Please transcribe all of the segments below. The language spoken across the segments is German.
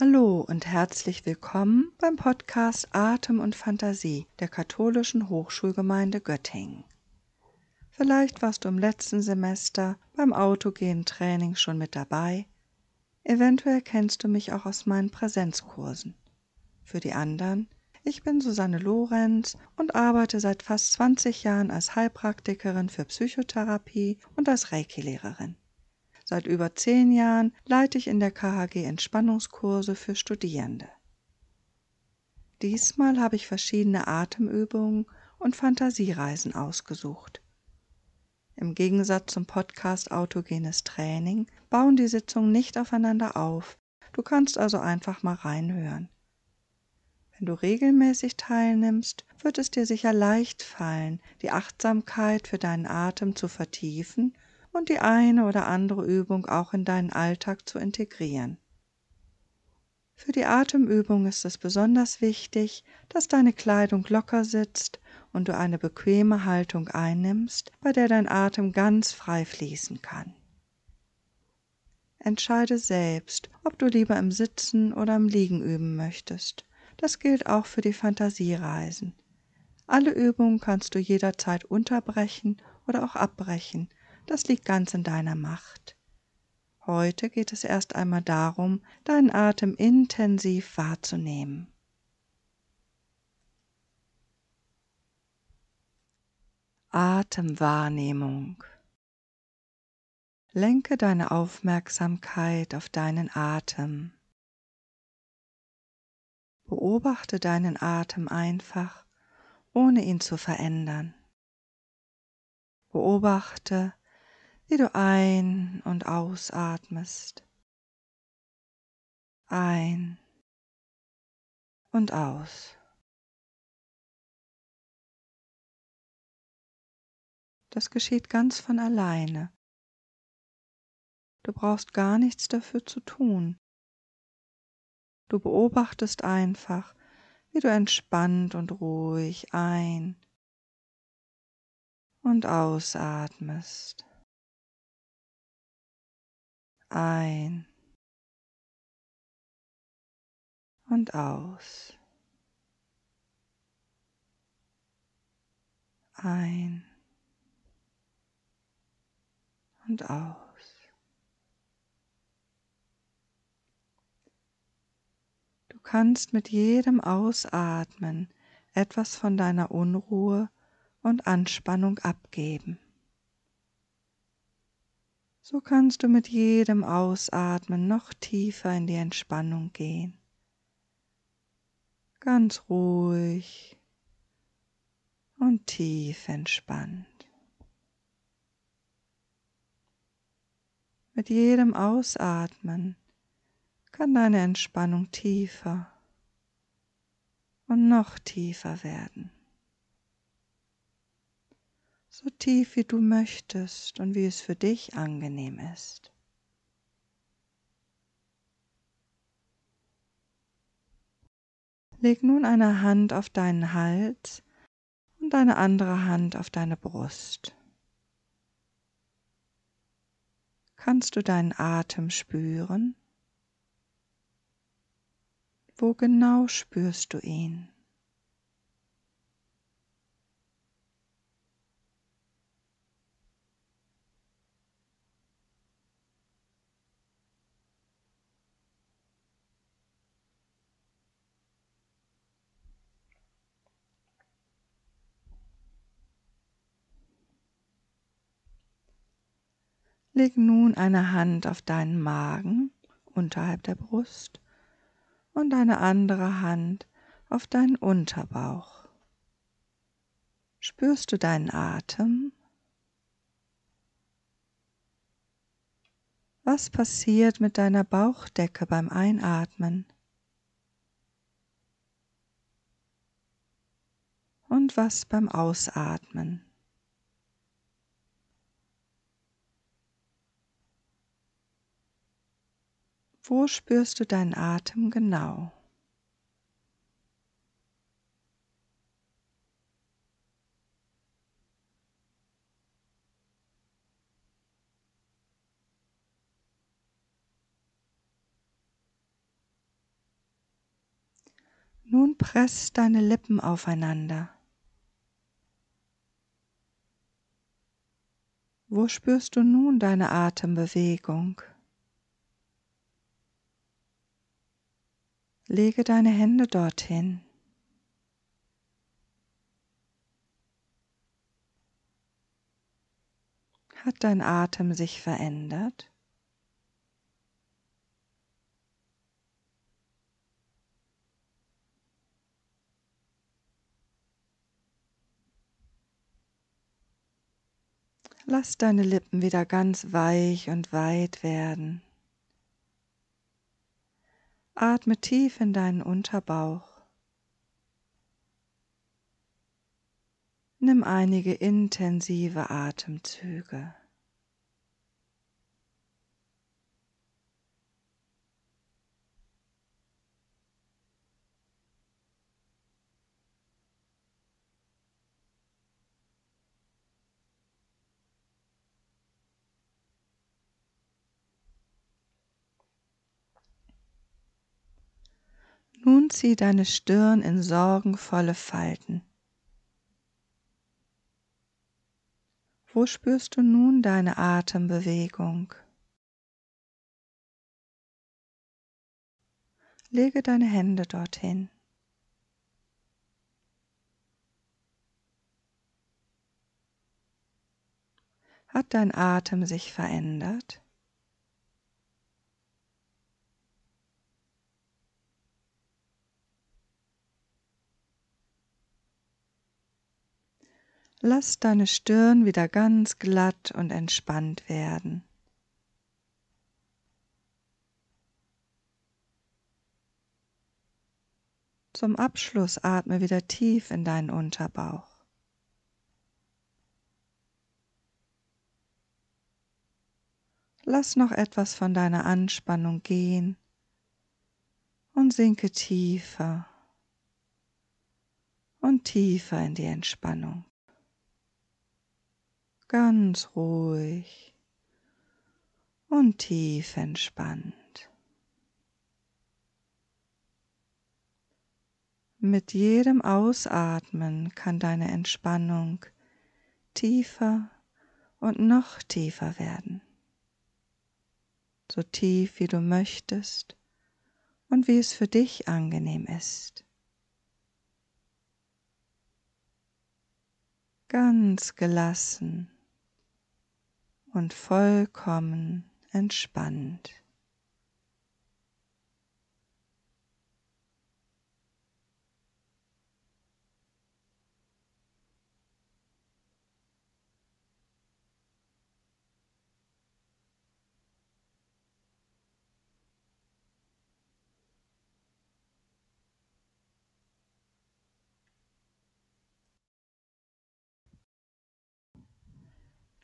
Hallo und herzlich willkommen beim Podcast Atem und Fantasie der Katholischen Hochschulgemeinde Göttingen. Vielleicht warst du im letzten Semester beim autogenen Training schon mit dabei. Eventuell kennst du mich auch aus meinen Präsenzkursen. Für die anderen, ich bin Susanne Lorenz und arbeite seit fast 20 Jahren als Heilpraktikerin für Psychotherapie und als Reiki-Lehrerin. Seit über zehn Jahren leite ich in der KHG Entspannungskurse für Studierende. Diesmal habe ich verschiedene Atemübungen und Fantasiereisen ausgesucht. Im Gegensatz zum Podcast Autogenes Training bauen die Sitzungen nicht aufeinander auf. Du kannst also einfach mal reinhören. Wenn du regelmäßig teilnimmst, wird es dir sicher leicht fallen, die Achtsamkeit für deinen Atem zu vertiefen und die eine oder andere Übung auch in deinen Alltag zu integrieren. Für die Atemübung ist es besonders wichtig, dass deine Kleidung locker sitzt und du eine bequeme Haltung einnimmst, bei der dein Atem ganz frei fließen kann. Entscheide selbst, ob du lieber im Sitzen oder im Liegen üben möchtest. Das gilt auch für die Fantasiereisen. Alle Übungen kannst du jederzeit unterbrechen oder auch abbrechen, das liegt ganz in deiner Macht. Heute geht es erst einmal darum, deinen Atem intensiv wahrzunehmen. Atemwahrnehmung. Lenke deine Aufmerksamkeit auf deinen Atem. Beobachte deinen Atem einfach, ohne ihn zu verändern. Beobachte, wie du ein- und ausatmest. Ein und aus. Das geschieht ganz von alleine. Du brauchst gar nichts dafür zu tun. Du beobachtest einfach, wie du entspannt und ruhig ein und ausatmest ein und aus. Ein und aus. Du kannst mit jedem Ausatmen etwas von deiner Unruhe und Anspannung abgeben so kannst du mit jedem Ausatmen noch tiefer in die Entspannung gehen. Ganz ruhig und tief entspannt. Mit jedem Ausatmen kann deine Entspannung tiefer und noch tiefer werden so tief wie du möchtest und wie es für dich angenehm ist. Leg nun eine Hand auf deinen Hals und eine andere Hand auf deine Brust. Kannst du deinen Atem spüren? Wo genau spürst du ihn? Leg nun eine Hand auf deinen Magen unterhalb der Brust und eine andere Hand auf deinen Unterbauch. Spürst du deinen Atem? Was passiert mit deiner Bauchdecke beim Einatmen? Und was beim Ausatmen? Wo spürst du deinen Atem genau? Nun press deine Lippen aufeinander. Wo spürst du nun deine Atembewegung? Lege deine Hände dorthin. Hat dein Atem sich verändert? Lass deine Lippen wieder ganz weich und weit werden. Atme tief in deinen Unterbauch. Nimm einige intensive Atemzüge. Nun zieh deine Stirn in sorgenvolle Falten. Wo spürst du nun deine Atembewegung? Lege deine Hände dorthin. Hat dein Atem sich verändert? Lass deine Stirn wieder ganz glatt und entspannt werden. Zum Abschluss atme wieder tief in deinen Unterbauch. Lass noch etwas von deiner Anspannung gehen und sinke tiefer und tiefer in die Entspannung ganz ruhig und tief entspannt. Mit jedem Ausatmen kann deine Entspannung tiefer und noch tiefer werden, so tief wie du möchtest und wie es für dich angenehm ist. Ganz gelassen und vollkommen entspannt.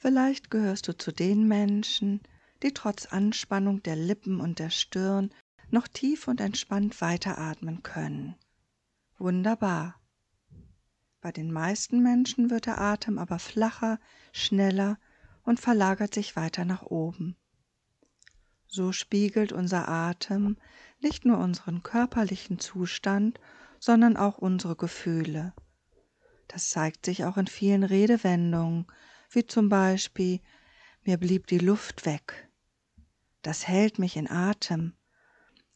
Vielleicht gehörst du zu den Menschen, die trotz Anspannung der Lippen und der Stirn noch tief und entspannt weiteratmen können. Wunderbar. Bei den meisten Menschen wird der Atem aber flacher, schneller und verlagert sich weiter nach oben. So spiegelt unser Atem nicht nur unseren körperlichen Zustand, sondern auch unsere Gefühle. Das zeigt sich auch in vielen Redewendungen, wie zum Beispiel mir blieb die Luft weg. Das hält mich in Atem.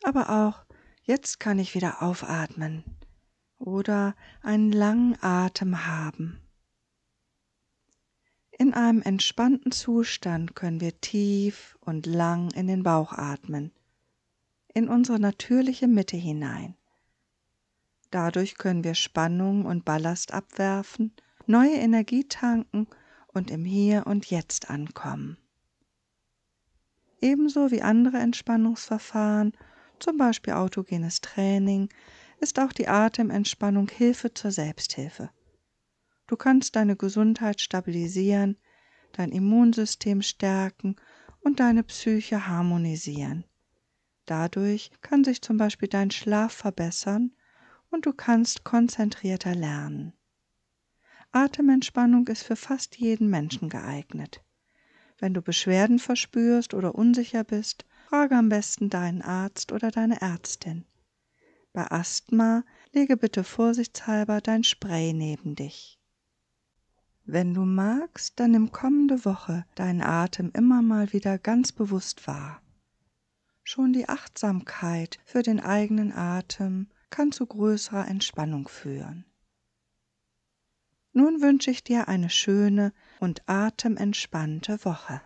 Aber auch jetzt kann ich wieder aufatmen oder einen langen Atem haben. In einem entspannten Zustand können wir tief und lang in den Bauch atmen, in unsere natürliche Mitte hinein. Dadurch können wir Spannung und Ballast abwerfen, neue Energie tanken und im Hier und Jetzt ankommen. Ebenso wie andere Entspannungsverfahren, zum Beispiel autogenes Training, ist auch die Atementspannung Hilfe zur Selbsthilfe. Du kannst deine Gesundheit stabilisieren, dein Immunsystem stärken und deine Psyche harmonisieren. Dadurch kann sich zum Beispiel dein Schlaf verbessern und du kannst konzentrierter lernen. Atementspannung ist für fast jeden Menschen geeignet. Wenn du Beschwerden verspürst oder unsicher bist, frage am besten deinen Arzt oder deine Ärztin. Bei Asthma lege bitte vorsichtshalber dein Spray neben dich. Wenn du magst, dann nimm kommende Woche deinen Atem immer mal wieder ganz bewusst wahr. Schon die Achtsamkeit für den eigenen Atem kann zu größerer Entspannung führen. Nun wünsche ich dir eine schöne und atementspannte Woche.